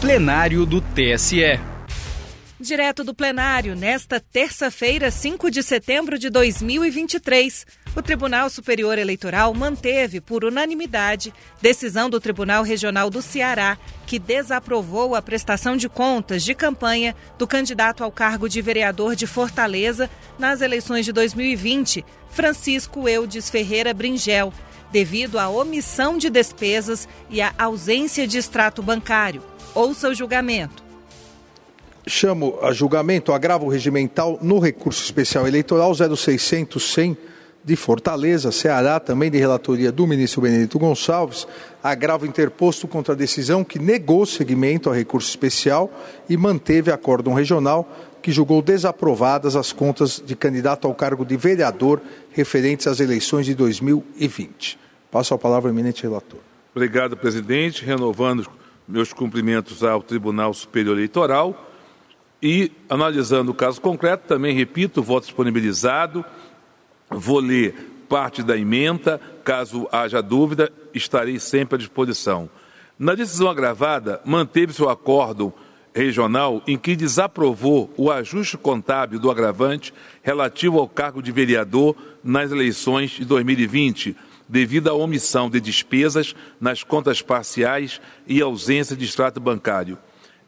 plenário do TSE. Direto do plenário, nesta terça-feira, 5 de setembro de 2023, o Tribunal Superior Eleitoral manteve, por unanimidade, decisão do Tribunal Regional do Ceará, que desaprovou a prestação de contas de campanha do candidato ao cargo de vereador de Fortaleza nas eleições de 2020, Francisco Eudes Ferreira Bringel, devido à omissão de despesas e à ausência de extrato bancário. Ouça o julgamento. Chamo a julgamento o agravo regimental no recurso especial eleitoral 0600 100 de Fortaleza, Ceará, também de relatoria do ministro Benedito Gonçalves, agravo interposto contra a decisão que negou seguimento ao recurso especial e manteve acórdão regional que julgou desaprovadas as contas de candidato ao cargo de vereador referentes às eleições de 2020. Passo a palavra ao eminente relator. Obrigado, presidente. Renovando meus cumprimentos ao Tribunal Superior Eleitoral e, analisando o caso concreto, também repito, voto disponibilizado. Vou ler parte da emenda, caso haja dúvida, estarei sempre à disposição. Na decisão agravada, manteve-se o acordo regional em que desaprovou o ajuste contábil do agravante relativo ao cargo de vereador nas eleições de 2020, devido à omissão de despesas nas contas parciais e ausência de extrato bancário.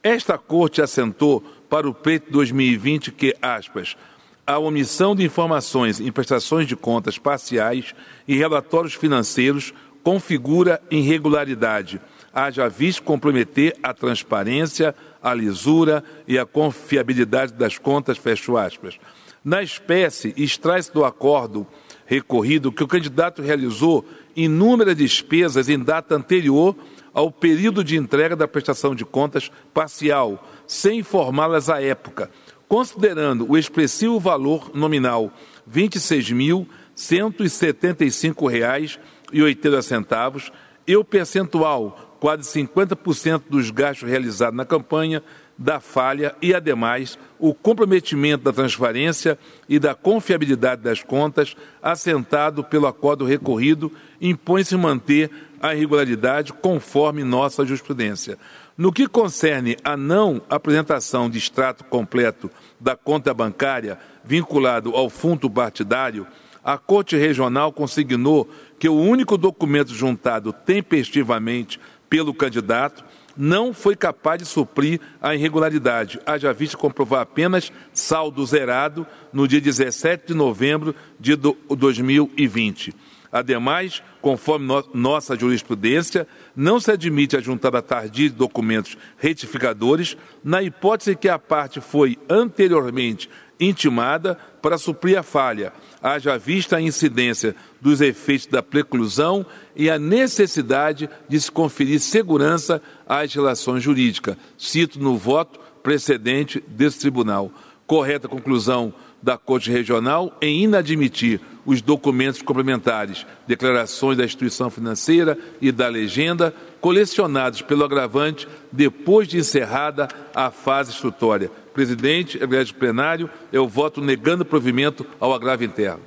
Esta Corte assentou para o pleito 2020 que, aspas, a omissão de informações em prestações de contas parciais e relatórios financeiros configura irregularidade, haja visto comprometer a transparência, a lisura e a confiabilidade das contas, fecho aspas. Na espécie, extrai-se do acordo recorrido que o candidato realizou inúmeras despesas em data anterior ao período de entrega da prestação de contas parcial, sem informá-las à época, considerando o expressivo valor nominal R$ 26.175,80 e o percentual, quase 50% dos gastos realizados na campanha, da falha e, ademais, o comprometimento da transparência e da confiabilidade das contas, assentado pelo acordo recorrido, impõe-se manter a irregularidade conforme nossa jurisprudência. No que concerne a não apresentação de extrato completo da conta bancária vinculado ao fundo partidário, a Corte Regional consignou que o único documento juntado tempestivamente pelo candidato não foi capaz de suprir a irregularidade, haja visto comprovar apenas saldo zerado no dia 17 de novembro de 2020. Ademais, conforme no, nossa jurisprudência, não se admite a juntada tardia de documentos retificadores na hipótese que a parte foi anteriormente intimada para suprir a falha, haja vista a incidência dos efeitos da preclusão e a necessidade de se conferir segurança às relações jurídicas. Cito no voto precedente desse tribunal. Correta conclusão da Corte Regional em inadmitir os documentos complementares, declarações da instituição financeira e da legenda, colecionados pelo agravante depois de encerrada a fase instrutória. Presidente, egrégio plenário, eu voto negando provimento ao agravo interno.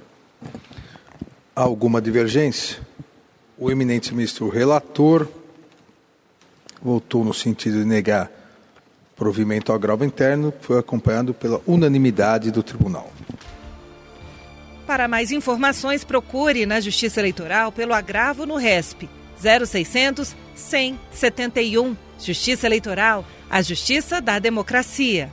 Alguma divergência? O eminente ministro relator votou no sentido de negar provimento ao agravo interno, foi acompanhado pela unanimidade do tribunal. Para mais informações, procure na Justiça Eleitoral pelo agravo no RESP 0600 171. Justiça Eleitoral, a justiça da democracia.